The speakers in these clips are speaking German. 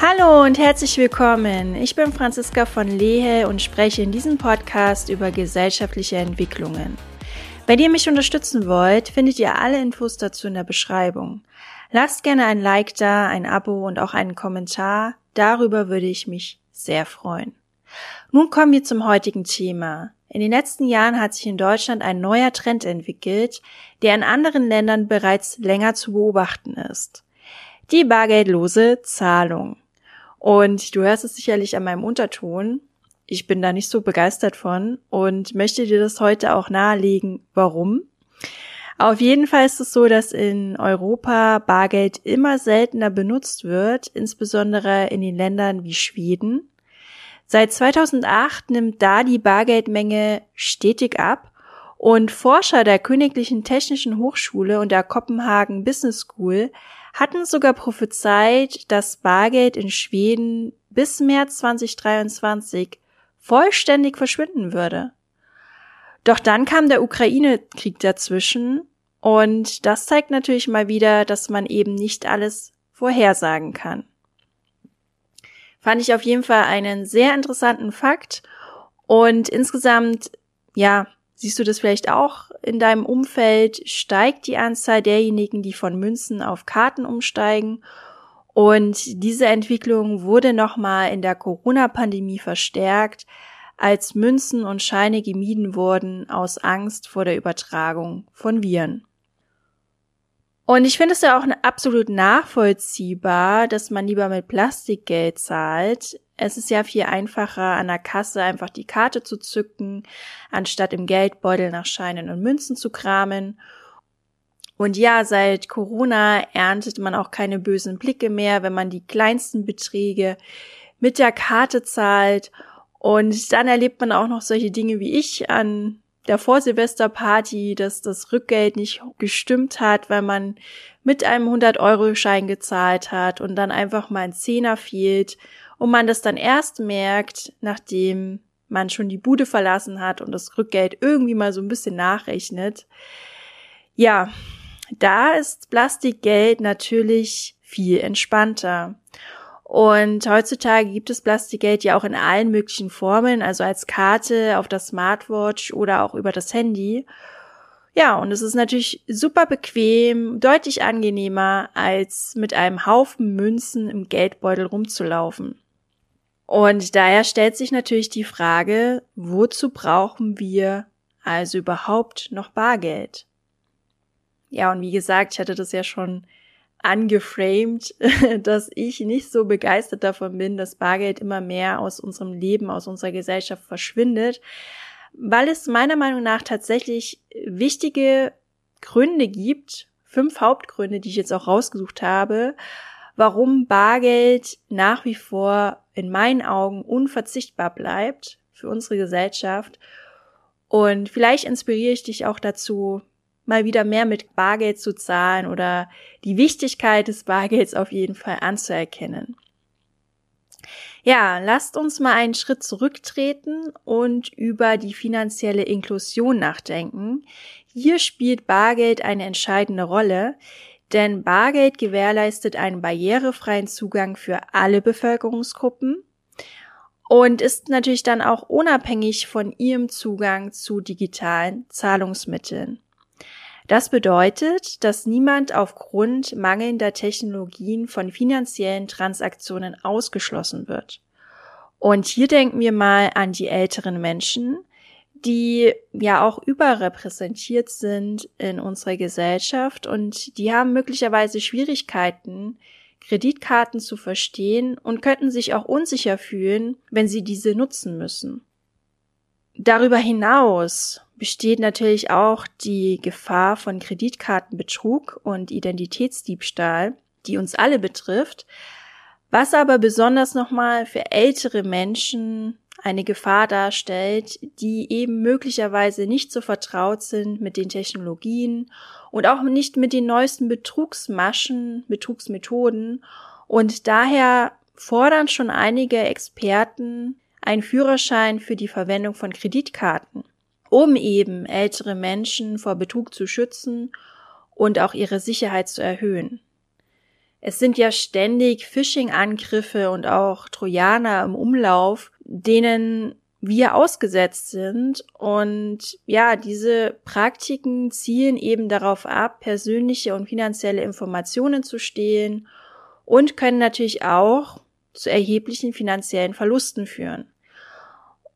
Hallo und herzlich willkommen. Ich bin Franziska von Lehe und spreche in diesem Podcast über gesellschaftliche Entwicklungen. Wenn ihr mich unterstützen wollt, findet ihr alle Infos dazu in der Beschreibung. Lasst gerne ein Like da, ein Abo und auch einen Kommentar. Darüber würde ich mich sehr freuen. Nun kommen wir zum heutigen Thema. In den letzten Jahren hat sich in Deutschland ein neuer Trend entwickelt, der in anderen Ländern bereits länger zu beobachten ist. Die bargeldlose Zahlung. Und du hörst es sicherlich an meinem Unterton. Ich bin da nicht so begeistert von und möchte dir das heute auch nahelegen, warum. Auf jeden Fall ist es so, dass in Europa Bargeld immer seltener benutzt wird, insbesondere in den Ländern wie Schweden. Seit 2008 nimmt da die Bargeldmenge stetig ab und Forscher der Königlichen Technischen Hochschule und der Kopenhagen Business School hatten sogar prophezeit, dass Bargeld in Schweden bis März 2023 vollständig verschwinden würde. Doch dann kam der Ukraine-Krieg dazwischen und das zeigt natürlich mal wieder, dass man eben nicht alles vorhersagen kann. Fand ich auf jeden Fall einen sehr interessanten Fakt und insgesamt, ja, Siehst du das vielleicht auch in deinem Umfeld? Steigt die Anzahl derjenigen, die von Münzen auf Karten umsteigen? Und diese Entwicklung wurde nochmal in der Corona-Pandemie verstärkt, als Münzen und Scheine gemieden wurden aus Angst vor der Übertragung von Viren. Und ich finde es ja auch absolut nachvollziehbar, dass man lieber mit Plastikgeld zahlt. Es ist ja viel einfacher, an der Kasse einfach die Karte zu zücken, anstatt im Geldbeutel nach Scheinen und Münzen zu kramen. Und ja, seit Corona erntet man auch keine bösen Blicke mehr, wenn man die kleinsten Beträge mit der Karte zahlt. Und dann erlebt man auch noch solche Dinge wie ich an der Vorsilvesterparty, dass das Rückgeld nicht gestimmt hat, weil man mit einem 100-Euro-Schein gezahlt hat und dann einfach mal ein Zehner fehlt und man das dann erst merkt, nachdem man schon die Bude verlassen hat und das Rückgeld irgendwie mal so ein bisschen nachrechnet. Ja, da ist Plastikgeld natürlich viel entspannter. Und heutzutage gibt es Plastikgeld ja auch in allen möglichen Formen, also als Karte auf das Smartwatch oder auch über das Handy. Ja, und es ist natürlich super bequem, deutlich angenehmer, als mit einem Haufen Münzen im Geldbeutel rumzulaufen. Und daher stellt sich natürlich die Frage, wozu brauchen wir also überhaupt noch Bargeld? Ja, und wie gesagt, ich hatte das ja schon angeframed, dass ich nicht so begeistert davon bin, dass Bargeld immer mehr aus unserem Leben, aus unserer Gesellschaft verschwindet, weil es meiner Meinung nach tatsächlich wichtige Gründe gibt, fünf Hauptgründe, die ich jetzt auch rausgesucht habe, warum Bargeld nach wie vor in meinen Augen unverzichtbar bleibt für unsere Gesellschaft. Und vielleicht inspiriere ich dich auch dazu, mal wieder mehr mit Bargeld zu zahlen oder die Wichtigkeit des Bargelds auf jeden Fall anzuerkennen. Ja, lasst uns mal einen Schritt zurücktreten und über die finanzielle Inklusion nachdenken. Hier spielt Bargeld eine entscheidende Rolle, denn Bargeld gewährleistet einen barrierefreien Zugang für alle Bevölkerungsgruppen und ist natürlich dann auch unabhängig von ihrem Zugang zu digitalen Zahlungsmitteln. Das bedeutet, dass niemand aufgrund mangelnder Technologien von finanziellen Transaktionen ausgeschlossen wird. Und hier denken wir mal an die älteren Menschen, die ja auch überrepräsentiert sind in unserer Gesellschaft und die haben möglicherweise Schwierigkeiten, Kreditkarten zu verstehen und könnten sich auch unsicher fühlen, wenn sie diese nutzen müssen. Darüber hinaus besteht natürlich auch die Gefahr von Kreditkartenbetrug und Identitätsdiebstahl, die uns alle betrifft, was aber besonders nochmal für ältere Menschen eine Gefahr darstellt, die eben möglicherweise nicht so vertraut sind mit den Technologien und auch nicht mit den neuesten Betrugsmaschen, Betrugsmethoden. Und daher fordern schon einige Experten einen Führerschein für die Verwendung von Kreditkarten. um eben ältere Menschen vor Betrug zu schützen und auch ihre Sicherheit zu erhöhen. Es sind ja ständig Phishing-Angriffe und auch Trojaner im Umlauf, denen wir ausgesetzt sind. Und ja, diese Praktiken zielen eben darauf ab, persönliche und finanzielle Informationen zu stehlen und können natürlich auch zu erheblichen finanziellen Verlusten führen.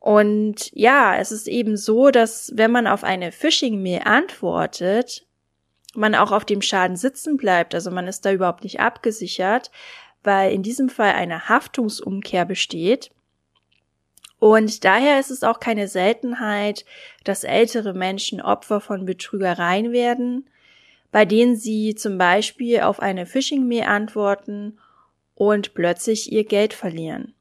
Und ja, es ist eben so, dass wenn man auf eine Phishing-Mail antwortet, man auch auf dem Schaden sitzen bleibt. Also man ist da überhaupt nicht abgesichert, weil in diesem Fall eine Haftungsumkehr besteht. Und daher ist es auch keine Seltenheit, dass ältere Menschen Opfer von Betrügereien werden, bei denen sie zum Beispiel auf eine Phishing-Mail antworten und plötzlich ihr Geld verlieren.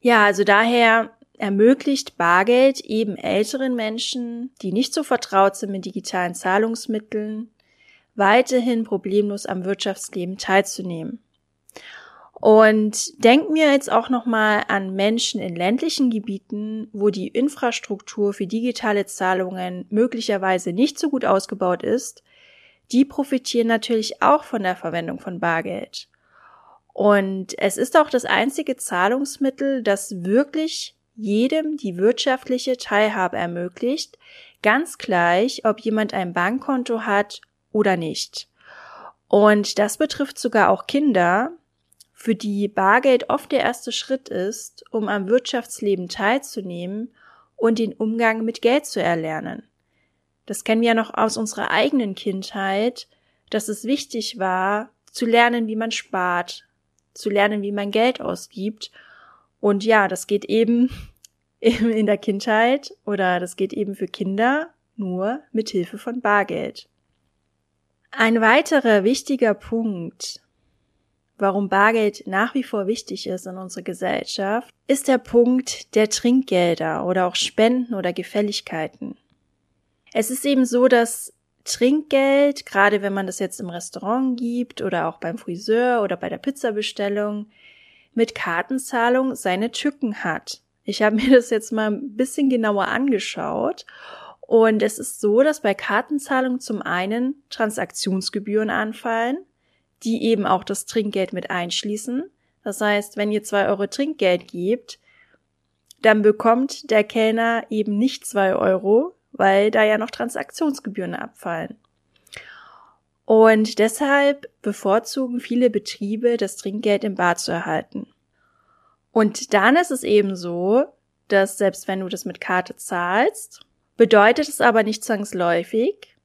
Ja, also daher ermöglicht Bargeld eben älteren Menschen, die nicht so vertraut sind mit digitalen Zahlungsmitteln, weiterhin problemlos am Wirtschaftsleben teilzunehmen. Und denken wir jetzt auch nochmal an Menschen in ländlichen Gebieten, wo die Infrastruktur für digitale Zahlungen möglicherweise nicht so gut ausgebaut ist. Die profitieren natürlich auch von der Verwendung von Bargeld. Und es ist auch das einzige Zahlungsmittel, das wirklich jedem die wirtschaftliche Teilhabe ermöglicht, ganz gleich, ob jemand ein Bankkonto hat oder nicht. Und das betrifft sogar auch Kinder, für die Bargeld oft der erste Schritt ist, um am Wirtschaftsleben teilzunehmen und den Umgang mit Geld zu erlernen. Das kennen wir ja noch aus unserer eigenen Kindheit, dass es wichtig war, zu lernen, wie man spart, zu lernen, wie man Geld ausgibt und ja, das geht eben in der Kindheit oder das geht eben für Kinder nur mit Hilfe von Bargeld. Ein weiterer wichtiger Punkt, warum Bargeld nach wie vor wichtig ist in unserer Gesellschaft, ist der Punkt der Trinkgelder oder auch Spenden oder Gefälligkeiten. Es ist eben so, dass Trinkgeld, gerade wenn man das jetzt im Restaurant gibt oder auch beim Friseur oder bei der Pizzabestellung, mit Kartenzahlung seine Tücken hat. Ich habe mir das jetzt mal ein bisschen genauer angeschaut und es ist so, dass bei Kartenzahlung zum einen Transaktionsgebühren anfallen, die eben auch das Trinkgeld mit einschließen. Das heißt, wenn ihr zwei Euro Trinkgeld gebt, dann bekommt der Kellner eben nicht zwei Euro, weil da ja noch Transaktionsgebühren abfallen. Und deshalb bevorzugen viele Betriebe, das Trinkgeld im Bar zu erhalten. Und dann ist es eben so, dass selbst wenn du das mit Karte zahlst, bedeutet es aber nicht zwangsläufig,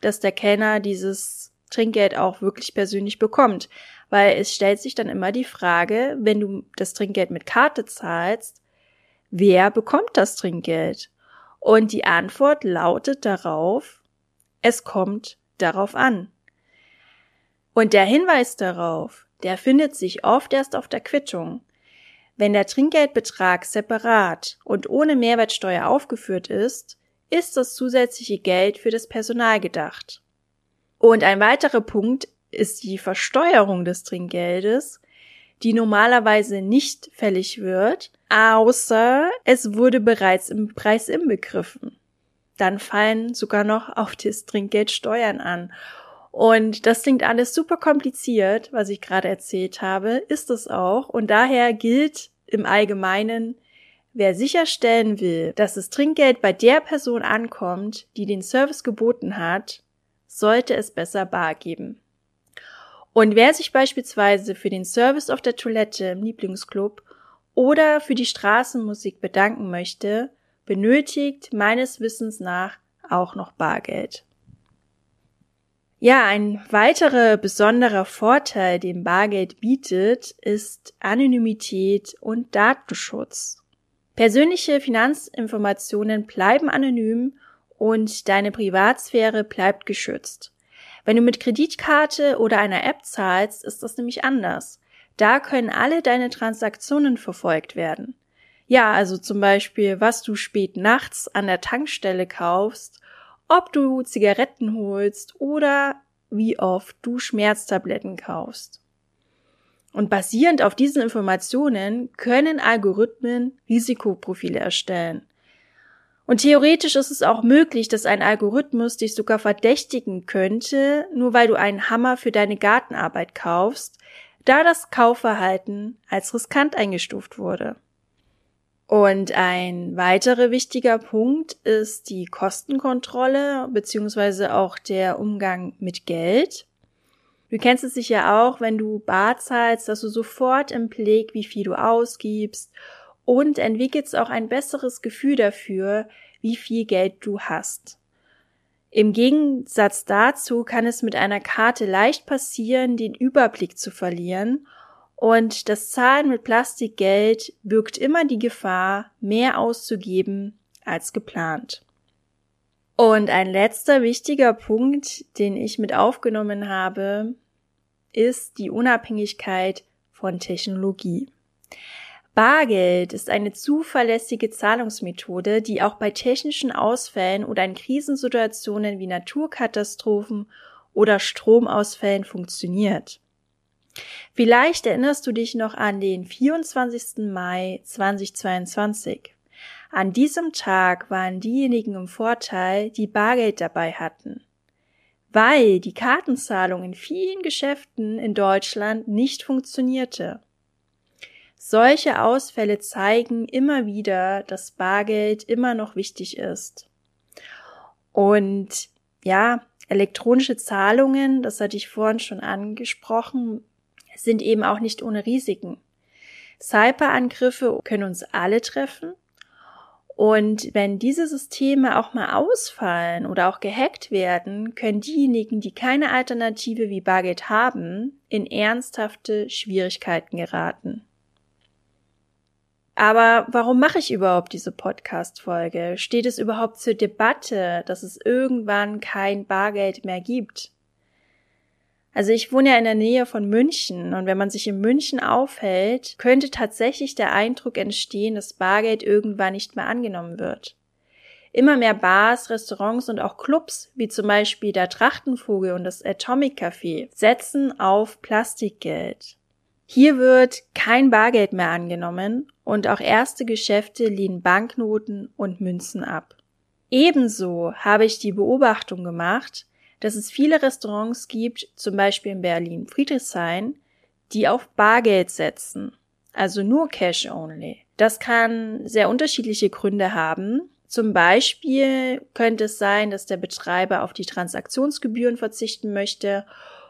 dass der Kellner dieses Trinkgeld auch wirklich persönlich bekommt. Weil es stellt sich dann immer die Frage, wenn du das Trinkgeld mit Karte zahlst, wer bekommt das Trinkgeld? Und die Antwort lautet darauf, es kommt darauf an. Und der Hinweis darauf, der findet sich oft erst auf der Quittung. Wenn der Trinkgeldbetrag separat und ohne Mehrwertsteuer aufgeführt ist, ist das zusätzliche Geld für das Personal gedacht. Und ein weiterer Punkt ist die Versteuerung des Trinkgeldes, die normalerweise nicht fällig wird, außer es wurde bereits im Preis inbegriffen. Dann fallen sogar noch auf das Trinkgeld Steuern an. Und das klingt alles super kompliziert, was ich gerade erzählt habe, ist es auch. Und daher gilt im Allgemeinen, wer sicherstellen will, dass das Trinkgeld bei der Person ankommt, die den Service geboten hat, sollte es besser bar geben. Und wer sich beispielsweise für den Service auf der Toilette im Lieblingsclub oder für die Straßenmusik bedanken möchte, benötigt meines Wissens nach auch noch Bargeld. Ja, ein weiterer besonderer Vorteil, den Bargeld bietet, ist Anonymität und Datenschutz. Persönliche Finanzinformationen bleiben anonym und deine Privatsphäre bleibt geschützt. Wenn du mit Kreditkarte oder einer App zahlst, ist das nämlich anders. Da können alle deine Transaktionen verfolgt werden. Ja, also zum Beispiel, was du spät nachts an der Tankstelle kaufst ob du Zigaretten holst oder wie oft du Schmerztabletten kaufst. Und basierend auf diesen Informationen können Algorithmen Risikoprofile erstellen. Und theoretisch ist es auch möglich, dass ein Algorithmus dich sogar verdächtigen könnte, nur weil du einen Hammer für deine Gartenarbeit kaufst, da das Kaufverhalten als riskant eingestuft wurde. Und ein weiterer wichtiger Punkt ist die Kostenkontrolle beziehungsweise auch der Umgang mit Geld. Du kennst es sicher auch, wenn du Bar zahlst, dass du sofort im Blick, wie viel du ausgibst und entwickelst auch ein besseres Gefühl dafür, wie viel Geld du hast. Im Gegensatz dazu kann es mit einer Karte leicht passieren, den Überblick zu verlieren und das Zahlen mit Plastikgeld birgt immer die Gefahr, mehr auszugeben als geplant. Und ein letzter wichtiger Punkt, den ich mit aufgenommen habe, ist die Unabhängigkeit von Technologie. Bargeld ist eine zuverlässige Zahlungsmethode, die auch bei technischen Ausfällen oder in Krisensituationen wie Naturkatastrophen oder Stromausfällen funktioniert. Vielleicht erinnerst du dich noch an den 24. Mai 2022. An diesem Tag waren diejenigen im Vorteil, die Bargeld dabei hatten. Weil die Kartenzahlung in vielen Geschäften in Deutschland nicht funktionierte. Solche Ausfälle zeigen immer wieder, dass Bargeld immer noch wichtig ist. Und ja, elektronische Zahlungen, das hatte ich vorhin schon angesprochen, sind eben auch nicht ohne Risiken. Cyberangriffe können uns alle treffen. Und wenn diese Systeme auch mal ausfallen oder auch gehackt werden, können diejenigen, die keine Alternative wie Bargeld haben, in ernsthafte Schwierigkeiten geraten. Aber warum mache ich überhaupt diese Podcast-Folge? Steht es überhaupt zur Debatte, dass es irgendwann kein Bargeld mehr gibt? Also ich wohne ja in der Nähe von München und wenn man sich in München aufhält, könnte tatsächlich der Eindruck entstehen, dass Bargeld irgendwann nicht mehr angenommen wird. Immer mehr Bars, Restaurants und auch Clubs, wie zum Beispiel der Trachtenvogel und das Atomic Café, setzen auf Plastikgeld. Hier wird kein Bargeld mehr angenommen und auch erste Geschäfte lehnen Banknoten und Münzen ab. Ebenso habe ich die Beobachtung gemacht, dass es viele Restaurants gibt, zum Beispiel in Berlin Friedrichshain, die auf Bargeld setzen, also nur Cash only. Das kann sehr unterschiedliche Gründe haben. Zum Beispiel könnte es sein, dass der Betreiber auf die Transaktionsgebühren verzichten möchte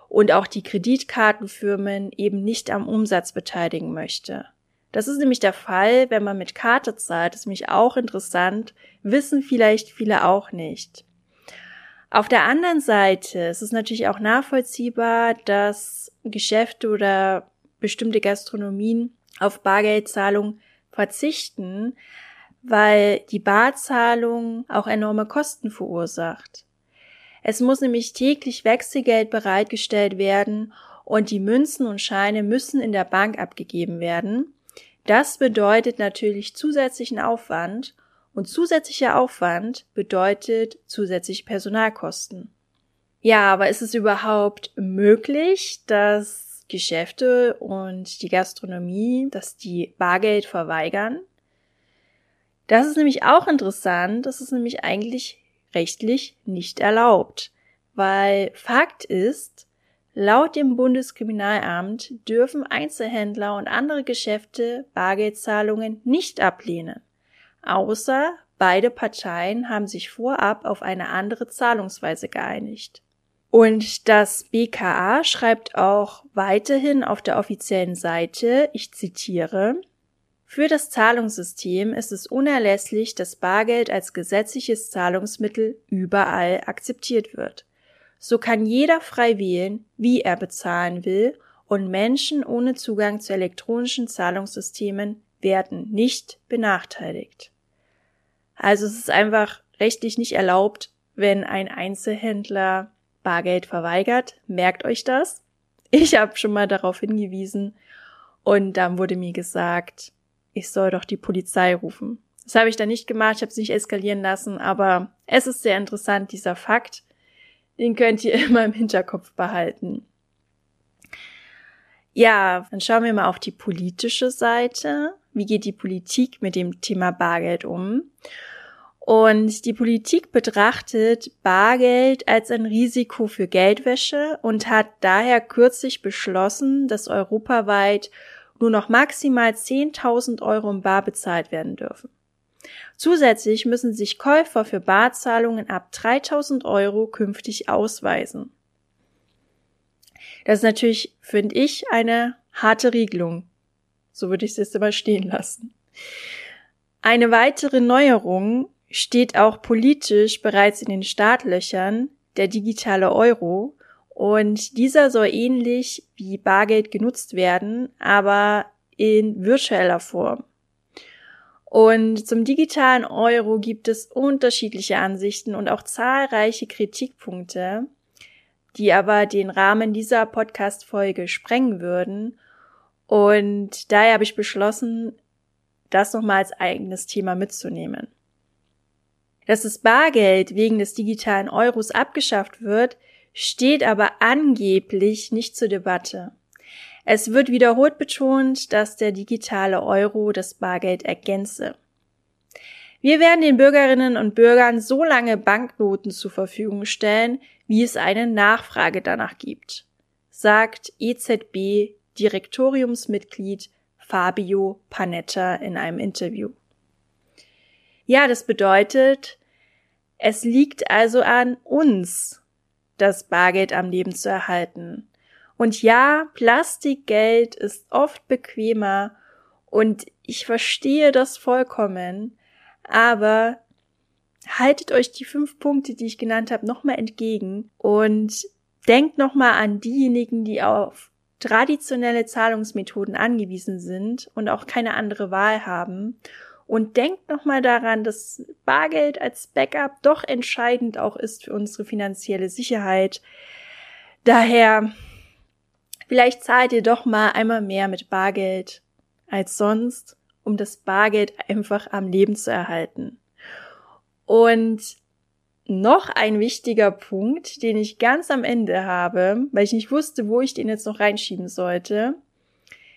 und auch die Kreditkartenfirmen eben nicht am Umsatz beteiligen möchte. Das ist nämlich der Fall, wenn man mit Karte zahlt. Das ist nämlich auch interessant, wissen vielleicht viele auch nicht. Auf der anderen Seite ist es natürlich auch nachvollziehbar, dass Geschäfte oder bestimmte Gastronomien auf Bargeldzahlung verzichten, weil die Barzahlung auch enorme Kosten verursacht. Es muss nämlich täglich Wechselgeld bereitgestellt werden und die Münzen und Scheine müssen in der Bank abgegeben werden. Das bedeutet natürlich zusätzlichen Aufwand und zusätzlicher Aufwand bedeutet zusätzliche Personalkosten. Ja, aber ist es überhaupt möglich, dass Geschäfte und die Gastronomie, dass die Bargeld verweigern? Das ist nämlich auch interessant. Das ist nämlich eigentlich rechtlich nicht erlaubt, weil Fakt ist, laut dem Bundeskriminalamt dürfen Einzelhändler und andere Geschäfte Bargeldzahlungen nicht ablehnen, außer beide Parteien haben sich vorab auf eine andere Zahlungsweise geeinigt. Und das BKA schreibt auch weiterhin auf der offiziellen Seite, ich zitiere, für das Zahlungssystem ist es unerlässlich, dass Bargeld als gesetzliches Zahlungsmittel überall akzeptiert wird. So kann jeder frei wählen, wie er bezahlen will, und Menschen ohne Zugang zu elektronischen Zahlungssystemen werden nicht benachteiligt. Also es ist einfach rechtlich nicht erlaubt, wenn ein Einzelhändler Bargeld verweigert. Merkt euch das. Ich habe schon mal darauf hingewiesen und dann wurde mir gesagt, ich soll doch die Polizei rufen. Das habe ich dann nicht gemacht, ich habe es nicht eskalieren lassen, aber es ist sehr interessant, dieser Fakt. Den könnt ihr immer im Hinterkopf behalten. Ja, dann schauen wir mal auf die politische Seite. Wie geht die Politik mit dem Thema Bargeld um? Und die Politik betrachtet Bargeld als ein Risiko für Geldwäsche und hat daher kürzlich beschlossen, dass europaweit nur noch maximal 10.000 Euro im Bar bezahlt werden dürfen. Zusätzlich müssen sich Käufer für Barzahlungen ab 3.000 Euro künftig ausweisen. Das ist natürlich, finde ich, eine harte Regelung. So würde ich es jetzt aber stehen lassen. Eine weitere Neuerung steht auch politisch bereits in den Startlöchern, der digitale Euro, und dieser soll ähnlich wie Bargeld genutzt werden, aber in virtueller Form. Und zum digitalen Euro gibt es unterschiedliche Ansichten und auch zahlreiche Kritikpunkte, die aber den Rahmen dieser Podcast-Folge sprengen würden. Und daher habe ich beschlossen, das nochmal als eigenes Thema mitzunehmen. Dass das Bargeld wegen des digitalen Euros abgeschafft wird, steht aber angeblich nicht zur Debatte. Es wird wiederholt betont, dass der digitale Euro das Bargeld ergänze. Wir werden den Bürgerinnen und Bürgern so lange Banknoten zur Verfügung stellen, wie es eine Nachfrage danach gibt, sagt EZB Direktoriumsmitglied Fabio Panetta in einem Interview. Ja, das bedeutet, es liegt also an uns, das Bargeld am Leben zu erhalten. Und ja, Plastikgeld ist oft bequemer und ich verstehe das vollkommen, aber haltet euch die fünf Punkte, die ich genannt habe, nochmal entgegen und denkt nochmal an diejenigen, die auf traditionelle Zahlungsmethoden angewiesen sind und auch keine andere Wahl haben und denkt nochmal daran, dass Bargeld als Backup doch entscheidend auch ist für unsere finanzielle Sicherheit. Daher, vielleicht zahlt ihr doch mal einmal mehr mit Bargeld als sonst, um das Bargeld einfach am Leben zu erhalten. Und noch ein wichtiger Punkt, den ich ganz am Ende habe, weil ich nicht wusste, wo ich den jetzt noch reinschieben sollte,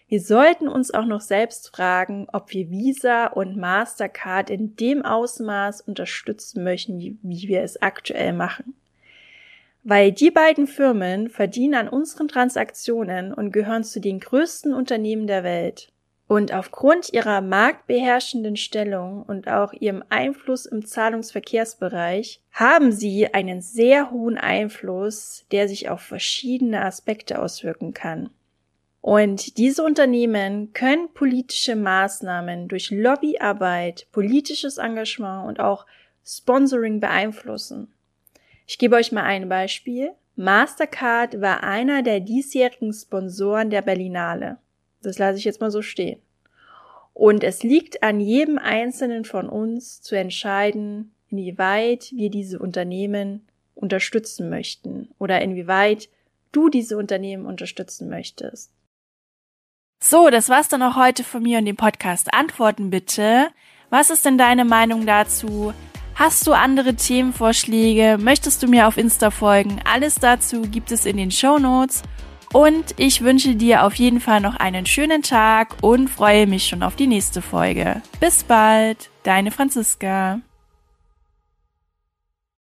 wir sollten uns auch noch selbst fragen, ob wir Visa und Mastercard in dem Ausmaß unterstützen möchten, wie, wie wir es aktuell machen. Weil die beiden Firmen verdienen an unseren Transaktionen und gehören zu den größten Unternehmen der Welt. Und aufgrund ihrer marktbeherrschenden Stellung und auch ihrem Einfluss im Zahlungsverkehrsbereich haben sie einen sehr hohen Einfluss, der sich auf verschiedene Aspekte auswirken kann. Und diese Unternehmen können politische Maßnahmen durch Lobbyarbeit, politisches Engagement und auch Sponsoring beeinflussen. Ich gebe euch mal ein Beispiel. Mastercard war einer der diesjährigen Sponsoren der Berlinale. Das lasse ich jetzt mal so stehen. Und es liegt an jedem Einzelnen von uns zu entscheiden, inwieweit wir diese Unternehmen unterstützen möchten oder inwieweit du diese Unternehmen unterstützen möchtest. So, das war's dann auch heute von mir und dem Podcast. Antworten bitte. Was ist denn deine Meinung dazu? Hast du andere Themenvorschläge? Möchtest du mir auf Insta folgen? Alles dazu gibt es in den Show Notes. Und ich wünsche dir auf jeden Fall noch einen schönen Tag und freue mich schon auf die nächste Folge. Bis bald, deine Franziska.